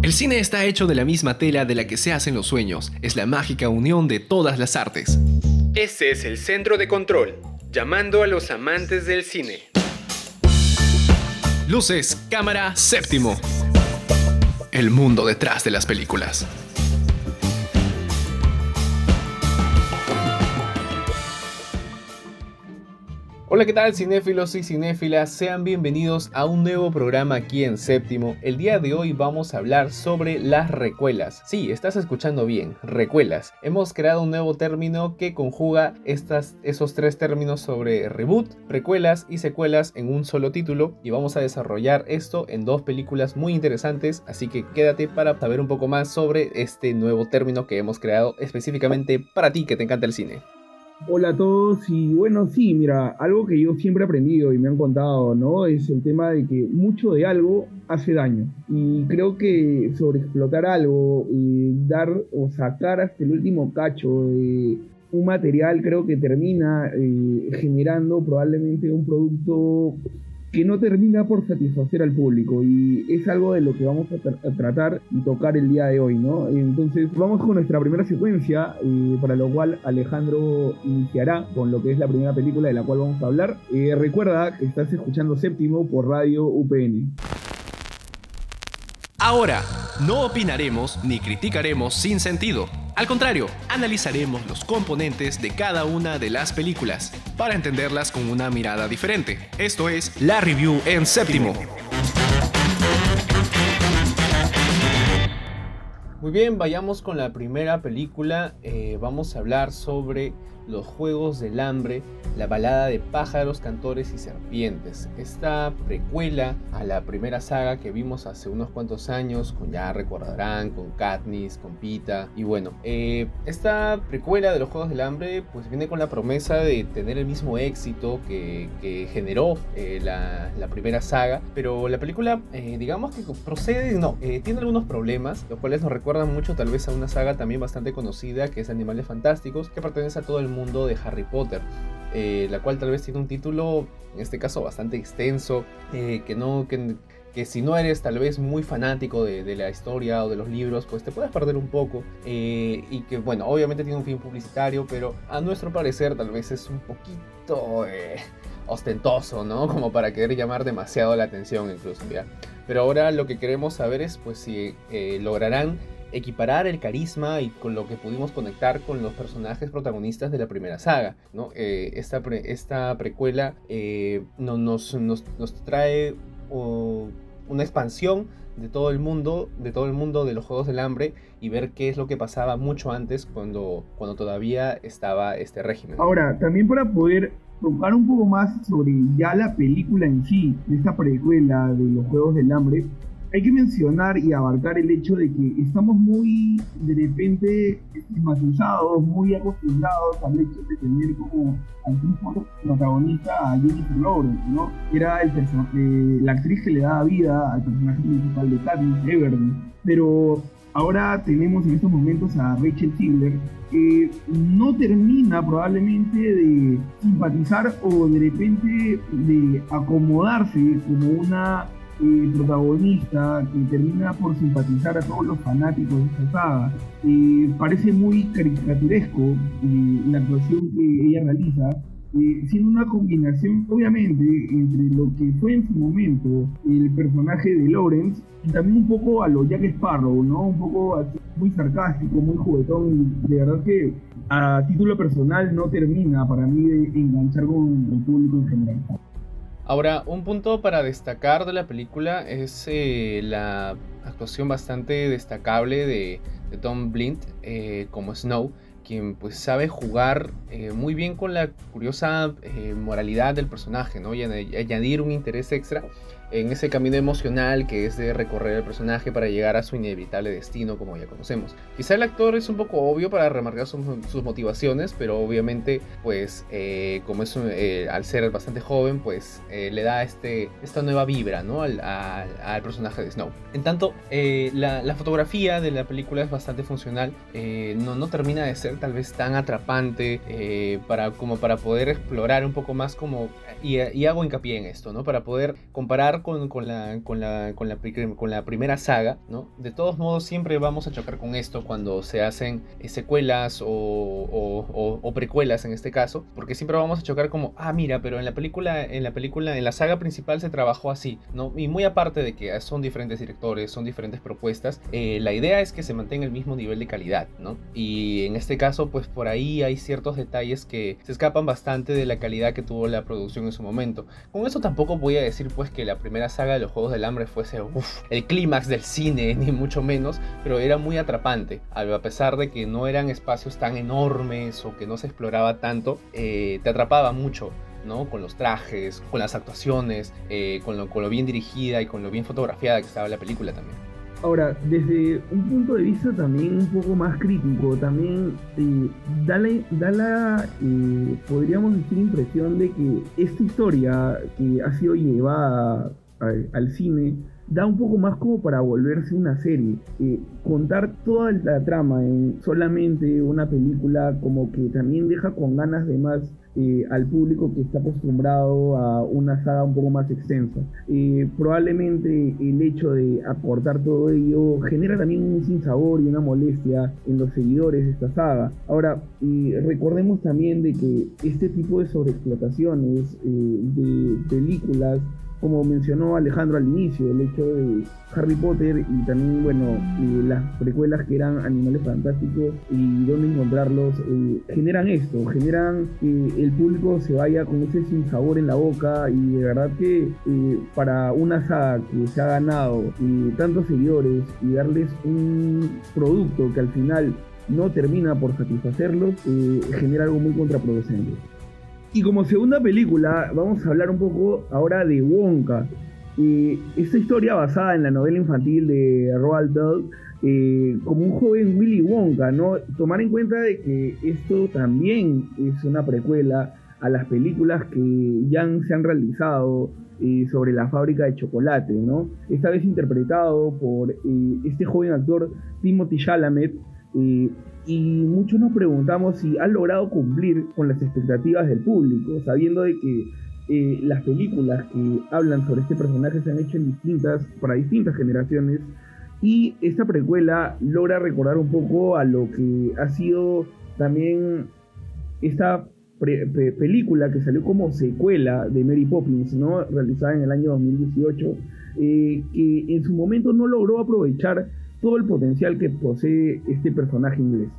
El cine está hecho de la misma tela de la que se hacen los sueños, es la mágica unión de todas las artes. Ese es el centro de control, llamando a los amantes del cine. Luces, cámara, séptimo. El mundo detrás de las películas. Hola, ¿qué tal cinéfilos y cinéfilas? Sean bienvenidos a un nuevo programa aquí en Séptimo. El día de hoy vamos a hablar sobre las recuelas. Sí, estás escuchando bien, recuelas. Hemos creado un nuevo término que conjuga estas, esos tres términos sobre reboot, precuelas y secuelas en un solo título y vamos a desarrollar esto en dos películas muy interesantes, así que quédate para saber un poco más sobre este nuevo término que hemos creado específicamente para ti que te encanta el cine. Hola a todos y bueno, sí, mira, algo que yo siempre he aprendido y me han contado, ¿no? Es el tema de que mucho de algo hace daño. Y creo que sobreexplotar algo y dar o sacar hasta el último cacho de un material creo que termina eh, generando probablemente un producto que no termina por satisfacer al público y es algo de lo que vamos a, tratar y tocar el día de hoy, ¿no? Entonces vamos con nuestra primera secuencia, eh, para lo cual Alejandro iniciará con lo que es la primera película de la cual vamos a hablar. Eh, recuerda que estás escuchando Séptimo por Radio UPN. Ahora, no opinaremos ni criticaremos sin sentido. Al contrario, analizaremos los componentes de cada una de las películas para entenderlas con una mirada diferente. Esto es la review en séptimo. Muy bien, vayamos con la primera película. Eh, vamos a hablar sobre los Juegos del Hambre, la balada de pájaros, cantores y serpientes. Esta precuela a la primera saga que vimos hace unos cuantos años, con ya recordarán, con Katniss, con Pita. Y bueno, eh, esta precuela de los Juegos del Hambre pues viene con la promesa de tener el mismo éxito que, generó eh, la, primera saga. Pero la película, eh, digamos que procede, no, tiene algunos problemas, los cuales nos recuerdan mucho tal vez a una saga también bastante conocida que es Animales Fantásticos, que pertenece a todo el mundo mundo de Harry Potter. Eh, la cual tal vez tiene un título, en este caso bastante extenso, eh, que no, que, que, si no eres tal vez muy fanático de, la historia o de los libros, pues te puedes perder un poco. Eh, y que bueno, obviamente tiene un fin publicitario, pero a nuestro parecer tal vez es un poquito ostentoso, ¿no? Como para querer llamar demasiado la atención incluso, ¿ya? Pero ahora lo que queremos saber es pues si lograrán equiparar el carisma y con lo que pudimos conectar con los personajes protagonistas de la primera saga. ¿no? Eh, esta, esta precuela eh, nos, nos, trae una expansión de todo el mundo, de todo el mundo de los Juegos del Hambre y ver qué es lo que pasaba mucho antes cuando, cuando todavía estaba este régimen. Ahora, también para poder tocar un poco más sobre ya la película en sí, esta precuela de los Juegos del Hambre, hay que mencionar y abarcar el hecho de que estamos muy, de repente, estigmatizados, muy acostumbrados al hecho de tener como al protagonista a Jennifer Lawrence, ¿no? Era el eh, la actriz que le daba vida al personaje principal de Katniss Everdeen. Pero ahora tenemos en estos momentos a Rachel Ziegler, que no termina probablemente de simpatizar o de repente de acomodarse como una protagonista que termina por simpatizar a todos los fanáticos de esta saga. parece muy caricaturesco eh, la actuación que ella realiza, eh, siendo una combinación, obviamente, entre lo que fue en su momento el personaje de Lawrence y también un poco a lo Jack Sparrow, ¿no? Un poco muy sarcástico, muy juguetón. De verdad que a título personal no termina para mí de enganchar con el público en general. Ahora, un punto para destacar de la película es eh, la actuación bastante destacable de, Tom Blint eh, como Snow, quien pues sabe jugar eh, muy bien con la curiosa moralidad del personaje, ¿no? Y añadir un interés extra en ese camino emocional que es de recorrer el personaje para llegar a su inevitable destino como ya conocemos. Quizá el actor es un poco obvio para remarcar sus, motivaciones, pero obviamente pues eh, como es eh, al ser bastante joven pues eh, le da este, esta nueva vibra ¿no? al, personaje de Snow. En tanto la, fotografía de la película es bastante funcional, no, no termina de ser tal vez tan atrapante para, como para poder explorar un poco más como y, y hago hincapié en esto, ¿no? Para poder comparar con, con, la, con, la, con, la, con la primera saga, ¿no? De todos modos, siempre vamos a chocar con esto cuando se hacen eh, secuelas o, o, o, precuelas en este caso, porque siempre vamos a chocar como, ah, mira, pero en la película, en la película, en la saga principal se trabajó así, ¿no? Y muy aparte de que son diferentes directores, son diferentes propuestas, eh, la idea es que se mantenga el mismo nivel de calidad, ¿no? Y en este caso, pues por ahí hay ciertos detalles que se escapan bastante de la calidad que tuvo la producción en su momento. Con eso tampoco voy a decir pues que la primera saga de los Juegos del Hambre fuese el clímax del cine, ni mucho menos, pero era muy atrapante, a pesar de que no eran espacios tan enormes o que no se exploraba tanto, eh, te atrapaba mucho. ¿no? Con los trajes, con las actuaciones, eh, con, lo, con lo bien dirigida y con lo bien fotografiada que estaba la película también. Ahora, desde un punto de vista también un poco más crítico, también eh, da la, eh, podríamos decir, impresión de que esta historia que ha sido llevada al cine da un poco más como para volverse una serie. Eh, contar toda la trama en solamente una película como que también deja con ganas de más eh, al público que está acostumbrado a una saga un poco más extensa. Eh, probablemente el hecho de aportar todo ello genera también un sinsabor y una molestia en los seguidores de esta saga. Ahora, recordemos también de que este tipo de sobreexplotaciones de películas como mencionó Alejandro al inicio, el hecho de Harry Potter y también, bueno, eh, las precuelas que eran animales fantásticos y dónde encontrarlos, eh, generan esto, generan que el público se vaya con ese sinsabor en la boca y de verdad que eh, para una saga que se ha ganado tantos seguidores y darles un producto que al final no termina por satisfacerlos, genera algo muy contraproducente. Y como segunda película, vamos a hablar un poco ahora de Wonka. esta historia basada en la novela infantil de Roald Dahl, eh, como un joven Willy Wonka, ¿no? Tomar en cuenta de que esto también es una precuela a las películas que ya se han realizado eh, sobre la fábrica de chocolate, ¿no? Esta vez interpretado por eh, este joven actor Timothy Chalamet, y muchos nos preguntamos si ha logrado cumplir con las expectativas del público, sabiendo de que eh, las películas que hablan sobre este personaje se han hecho distintas, para distintas generaciones y esta precuela logra recordar un poco a lo que ha sido también esta película que salió como secuela de Mary Poppins, ¿no? realizada en el año 2018, eh, que en su momento no logró aprovechar todo el potencial que posee este personaje inglés.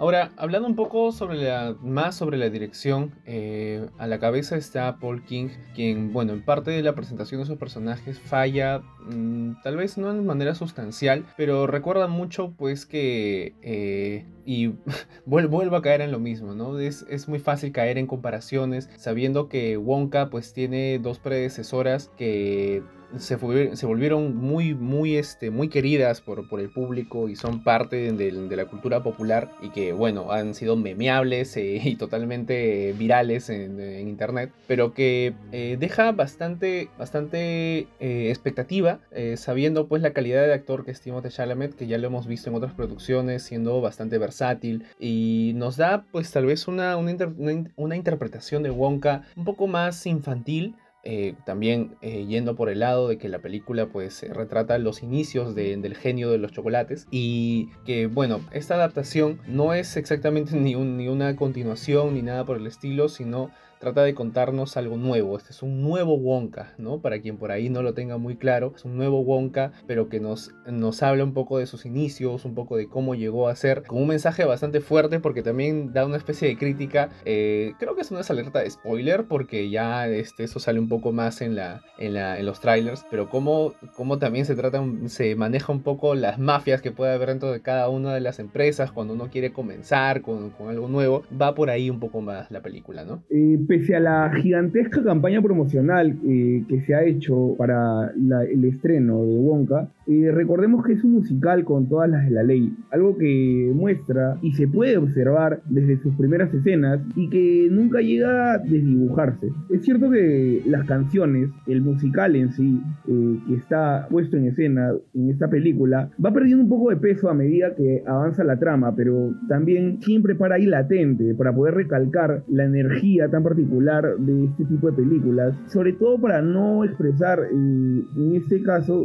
Ahora, hablando un poco sobre la, más sobre la dirección, eh, a la cabeza está Paul King, quien, bueno, en parte de la presentación de sus personajes falla, mm, tal vez no de manera sustancial, pero recuerda mucho, pues, que, eh, y vuelvo a caer en lo mismo, ¿no? Es, es muy fácil caer en comparaciones, sabiendo que Wonka, pues, tiene dos predecesoras que se, volvieron muy, muy, este, muy queridas por, por el público y son parte de, la cultura popular y que, bueno, han sido memeables eh, y totalmente virales en, internet, pero que eh, deja bastante, bastante eh, expectativa, sabiendo pues la calidad de actor que es Timothée Chalamet, que ya lo hemos visto en otras producciones, siendo bastante versátil y nos da pues tal vez una, una interpretación de Wonka un poco más infantil, eh, también eh, yendo por el lado de que la película pues retrata los inicios del genio de los chocolates y que bueno, esta adaptación no es exactamente ni una continuación ni nada por el estilo, sino trata de contarnos algo nuevo. Este es un nuevo Wonka, ¿no? Para quien por ahí no lo tenga muy claro, es un nuevo Wonka, pero que nos, nos habla un poco de sus inicios, un poco de cómo llegó a ser, con un mensaje bastante fuerte porque también da una especie de crítica. Eh, creo que es una alerta de spoiler porque ya este, eso sale un poco más en, la, en, la, en los trailers, pero cómo, cómo también se trata, se maneja un poco las mafias que puede haber dentro de cada una de las empresas cuando uno quiere comenzar con, con algo nuevo, va por ahí un poco más la película, ¿no? Eh, pese a la gigantesca campaña promocional eh, que se ha hecho para el estreno de Wonka, eh, recordemos que es un musical con todas las de la ley, algo que muestra y se puede observar desde sus primeras escenas y que nunca llega a desdibujarse. Es cierto que las canciones, el musical en sí, eh, que está puesto en escena en esta película, va perdiendo un poco de peso a medida que avanza la trama, pero también siempre para ahí latente, para poder recalcar la energía tan particular de este tipo de películas, sobre todo para no expresar, eh, en este caso,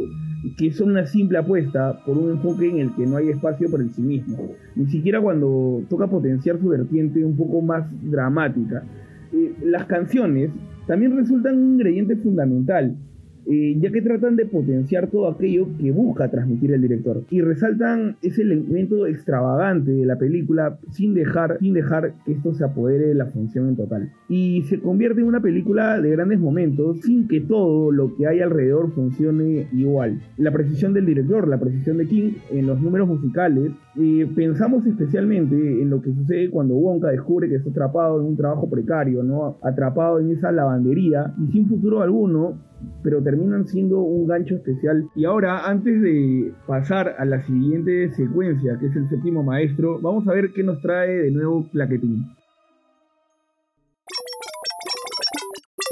que son una simple apuesta por un enfoque en el que no hay espacio para el sí mismo, ni siquiera cuando toca potenciar su vertiente un poco más dramática. Eh, las canciones también resultan un ingrediente fundamental eh, ya que tratan de potenciar todo aquello que busca transmitir el director y resaltan ese elemento extravagante de la película sin dejar, sin dejar que esto se apodere de la función en total. Y se convierte en una película de grandes momentos sin que todo lo que hay alrededor funcione igual. La precisión del director, la precisión de King en los números musicales, eh, pensamos especialmente en lo que sucede cuando Wonka descubre que está atrapado en un trabajo precario, ¿no? atrapado en esa lavandería y sin futuro alguno pero terminan siendo un gancho especial. Y ahora, antes de pasar a la siguiente secuencia, que es el séptimo maestro, vamos a ver qué nos trae de nuevo Plaquetín.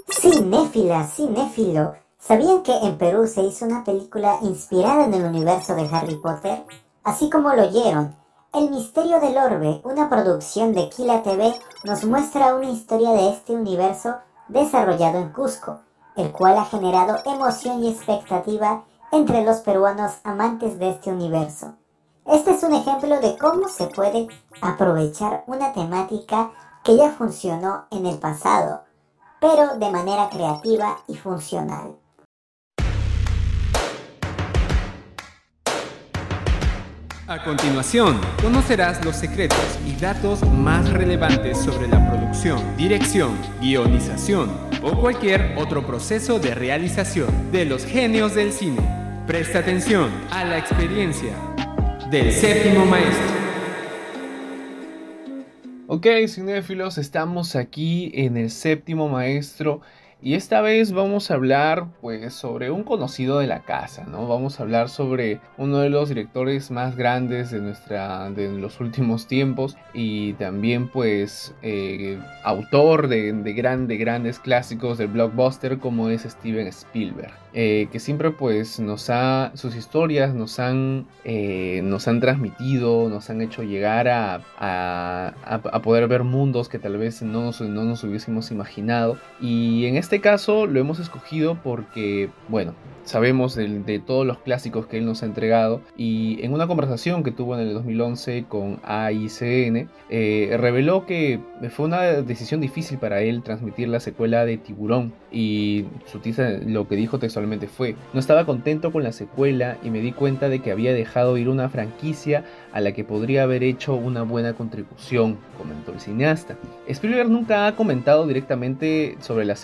Cinéfila, cinéfilo. ¿Sabían que en Perú se hizo una película inspirada en el universo de Harry Potter? Así como lo oyeron, El Misterio del Orbe, una producción de Kila TV, nos muestra una historia de este universo desarrollado en Cusco el cual ha generado emoción y expectativa entre los peruanos amantes de este universo. Este es un ejemplo de cómo se puede aprovechar una temática que ya funcionó en el pasado, pero de manera creativa y funcional. A continuación, conocerás los secretos y datos más relevantes sobre la producción, dirección, guionización o cualquier otro proceso de realización de los genios del cine. Presta atención a la experiencia del séptimo maestro. Ok, cinéfilos, estamos aquí en el séptimo maestro y esta vez vamos a hablar pues sobre un conocido de la casa, ¿no? Vamos a hablar sobre uno de los directores más grandes de nuestra de los últimos tiempos y también pues eh, autor de, de grandes clásicos del blockbuster como es Steven Spielberg. Eh, que siempre pues nos ha, sus historias nos han, eh, nos han transmitido, nos han hecho llegar a, a, poder ver mundos que tal vez no no nos hubiésemos imaginado. Y en este caso lo hemos escogido porque, bueno, sabemos de, todos los clásicos que él nos ha entregado y en una conversación que tuvo en el 2011 con AICN eh, reveló que fue una decisión difícil para él transmitir la secuela de Tiburón y su lo que dijo textualmente fue no estaba contento con la secuela y me di cuenta de que había dejado ir una franquicia a la que podría haber hecho una buena contribución comentó el cineasta. Spielberg nunca ha comentado directamente sobre las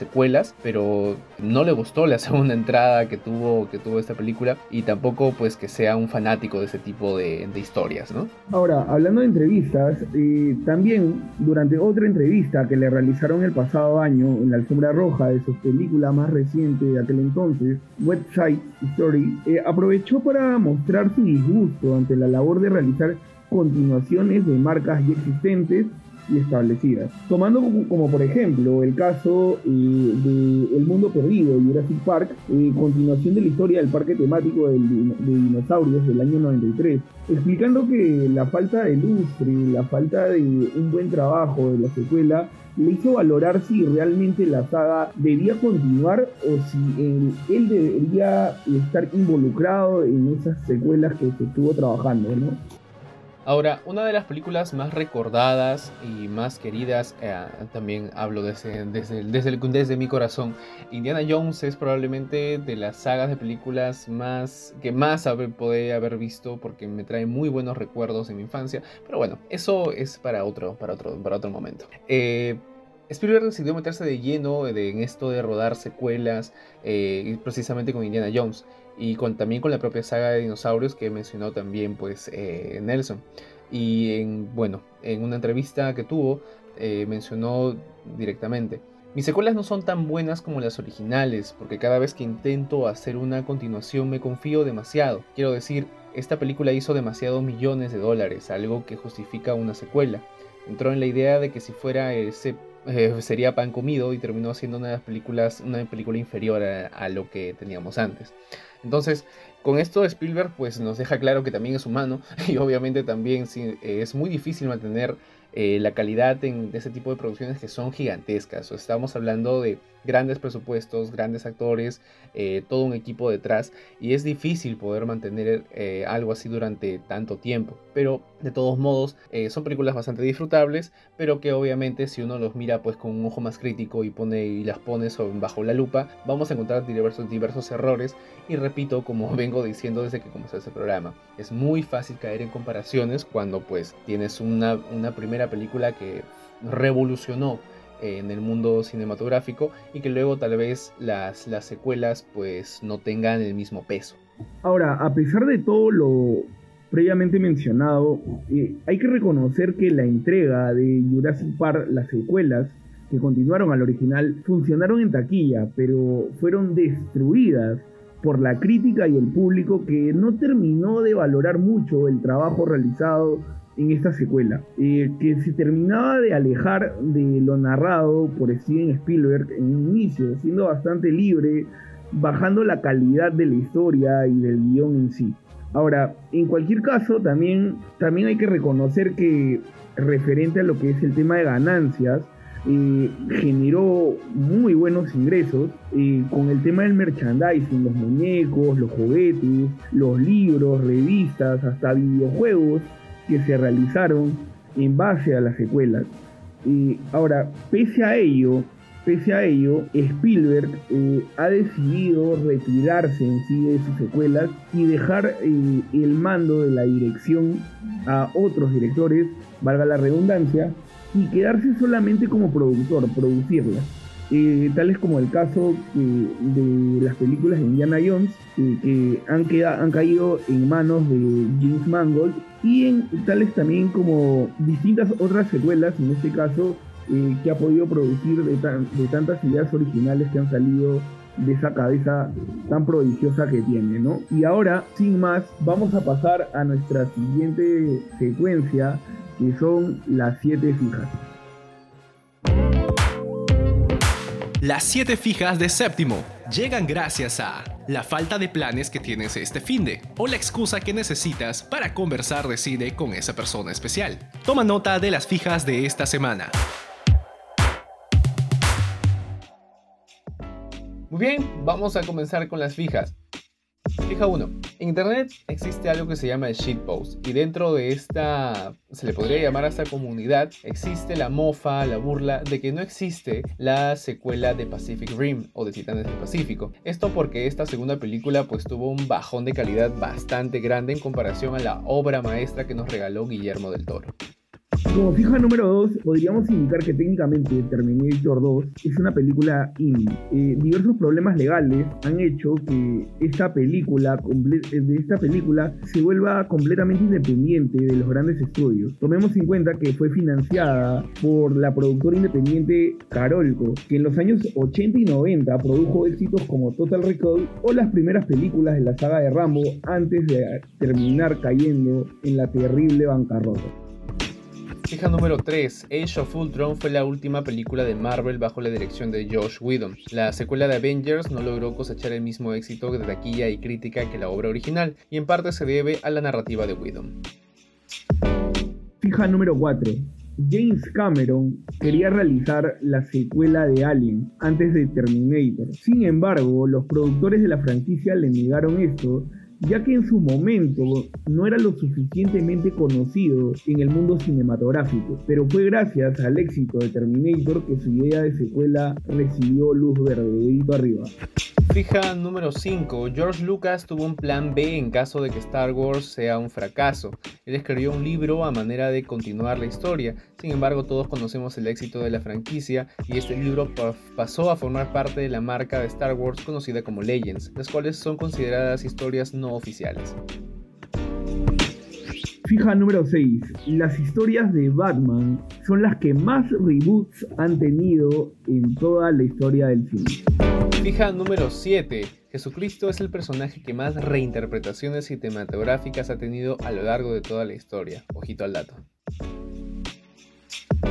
pero no le gustó la segunda entrada que tuvo, que tuvo esta película y tampoco pues que sea un fanático de ese tipo de, historias, ¿no? Ahora, hablando de entrevistas, también durante otra entrevista que le realizaron el pasado año en la alfombra roja de su película más reciente de aquel entonces, Website Story, eh, aprovechó para mostrar su disgusto ante la labor de realizar continuaciones de marcas ya existentes y establecidas. Tomando como, por ejemplo el caso eh, de El Mundo Perdido, Jurassic Park, eh, continuación de la historia del parque temático de, dinosaurios del año 93, explicando que la falta de lustre, la falta de un buen trabajo de la secuela, le hizo valorar si realmente la saga debía continuar o si él, él debería estar involucrado en esas secuelas que se estuvo trabajando, ¿no? Ahora, una de las películas más recordadas y más queridas, eh, también hablo desde, desde, desde, mi corazón, Indiana Jones es probablemente de las sagas de películas más que más haber, poder haber visto porque me trae muy buenos recuerdos en mi infancia, pero bueno, eso es para otro, para otro, para otro momento. Eh, Spielberg decidió meterse de lleno en esto de rodar secuelas, eh, precisamente con Indiana Jones y también con la propia saga de dinosaurios que mencionó también pues eh, Nelson. Y en, bueno, en una entrevista que tuvo eh, mencionó directamente, mis secuelas no son tan buenas como las originales, porque cada vez que intento hacer una continuación me confío demasiado. Quiero decir, esta película hizo demasiados millones de dólares, algo que justifica una secuela. Entró en la idea de que si fuera ese eh, sería pan comido y terminó siendo una de las películas, una película inferior a, lo que teníamos antes. Entonces, con esto Spielberg pues nos deja claro que también es humano y obviamente también es muy difícil mantener eh, la calidad de ese tipo de producciones que son gigantescas. estamos hablando de grandes presupuestos, grandes actores, eh, todo un equipo detrás y es difícil poder mantener eh, algo así durante tanto tiempo. Pero de todos modos son películas bastante disfrutables, pero que obviamente si uno los mira pues con un ojo más crítico y pone y las pone bajo la lupa, vamos a encontrar diversos, diversos errores y repito como vengo diciendo desde que comenzó este programa, es muy fácil caer en comparaciones cuando pues tienes una, una primera película que revolucionó en el mundo cinematográfico y que luego tal vez las, las secuelas pues no tengan el mismo peso. Ahora, a pesar de todo lo previamente mencionado, eh, hay que reconocer que la entrega de Jurassic Park, las secuelas, que continuaron al original, funcionaron en taquilla, pero fueron destruidas por la crítica y el público que no terminó de valorar mucho el trabajo realizado en esta secuela, eh, que se terminaba de alejar de lo narrado por Steven Spielberg en un inicio, siendo bastante libre, bajando la calidad de la historia y del guion en sí. Ahora, en cualquier caso, también, también hay que reconocer que referente a lo que es el tema de ganancias, eh, generó muy buenos ingresos eh, con el tema del merchandising, los muñecos, los juguetes, los libros, revistas, hasta videojuegos que se realizaron en base a las secuelas. y ahora, pese a ello, pese a ello, Spielberg eh, ha decidido retirarse en sí de sus secuelas y dejar eh, el mando de la dirección a otros directores, valga la redundancia, y quedarse solamente como productor, producirlas. Eh, tales como el caso de las películas de Indiana Jones, que han, han caído en manos de James Mangold, y en tales también como distintas otras secuelas, en este caso, eh, que ha podido producir de, de tantas ideas originales que han salido de esa cabeza tan prodigiosa que tiene, ¿no? Y ahora, sin más, vamos a pasar a nuestra siguiente secuencia, que son las siete fijas. Las siete fijas de séptimo llegan gracias a la falta de planes que tienes este fin de o la excusa que necesitas para conversar de cine con esa persona especial. Toma nota de las fijas de esta semana. Muy bien, vamos a comenzar con las fijas. Fija 1. En Internet existe algo que se llama el shitpost y dentro de esta, se le podría llamar a esta comunidad, existe la mofa, la burla de que no existe la secuela de Pacific Rim o de Titanes del Pacífico. Esto porque esta segunda película pues tuvo un bajón de calidad bastante grande en comparación a la obra maestra que nos regaló Guillermo del Toro. Como fija número 2, podríamos indicar que técnicamente Terminator 2 es una película indie. Eh, diversos problemas legales han hecho que esta película, eh, de esta película se vuelva completamente independiente de los grandes estudios. Tomemos en cuenta que fue financiada por la productora independiente Carolco, que en los años 80 y 90 produjo éxitos como Total Recall o las primeras películas de la saga de Rambo antes de terminar cayendo en la terrible bancarrota. Fija número 3. Age of Ultron fue la última película de Marvel bajo la dirección de Josh Whedon. La secuela de Avengers no logró cosechar el mismo éxito de taquilla y crítica que la obra original, y en parte se debe a la narrativa de Whedon. Fija número 4. James Cameron quería realizar la secuela de Alien antes de Terminator. Sin embargo, los productores de la franquicia le negaron esto ya que en su momento no era lo suficientemente conocido en el mundo cinematográfico, pero fue gracias al éxito de Terminator que su idea de secuela recibió luz verde, dedito arriba. Fija número 5. George Lucas tuvo un plan B en caso de que Star Wars sea un fracaso. Él escribió un libro a manera de continuar la historia. Sin embargo, todos conocemos el éxito de la franquicia y este libro pasó a formar parte de la marca de Star Wars conocida como Legends, las cuales son consideradas historias no oficiales. Fija número 6. Las historias de Batman son las que más reboots han tenido en toda la historia del cine. Fija número 7. Jesucristo es el personaje que más reinterpretaciones cinematográficas ha tenido a lo largo de toda la historia. Ojito al dato.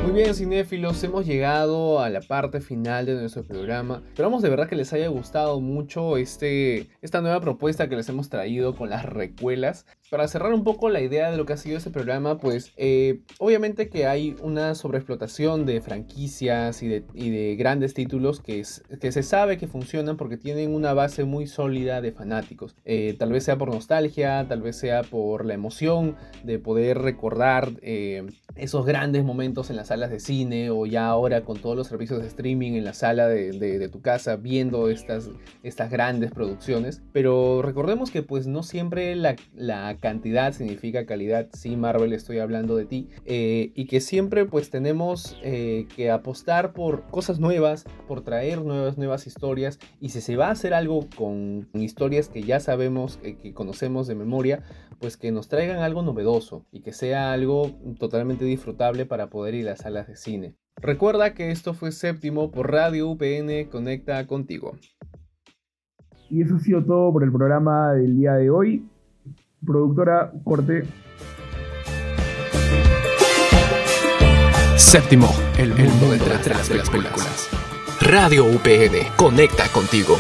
Muy bien, cinéfilos, hemos llegado a la parte final de nuestro programa. Esperamos de verdad que les haya gustado mucho este, esta nueva propuesta que les hemos traído con las recuelas. Para cerrar un poco la idea de lo que ha sido este programa, pues eh, obviamente que hay una sobreexplotación de franquicias y de, grandes títulos que, se sabe que funcionan porque tienen una base muy sólida de fanáticos. Eh, tal vez sea por nostalgia, tal vez sea por la emoción de poder recordar eh, esos grandes momentos en las salas de cine o ya ahora con todos los servicios de streaming en la sala de, tu casa viendo estas, estas grandes producciones. Pero recordemos que pues no siempre la, la cantidad significa calidad. Sí, Marvel, estoy hablando de ti. Eh, y que siempre pues tenemos eh, que apostar por cosas nuevas, por traer nuevas, nuevas historias. Y si se va a hacer algo con historias que ya sabemos, que conocemos de memoria, pues que nos traigan algo novedoso y que sea algo totalmente disfrutable para poder ir a las salas de cine. Recuerda que esto fue séptimo por Radio UPN Conecta contigo. Y eso ha sido todo por el programa del día de hoy. Productora, corte. Séptimo, el mundo, detrás, de las películas. Radio UPN, conecta contigo.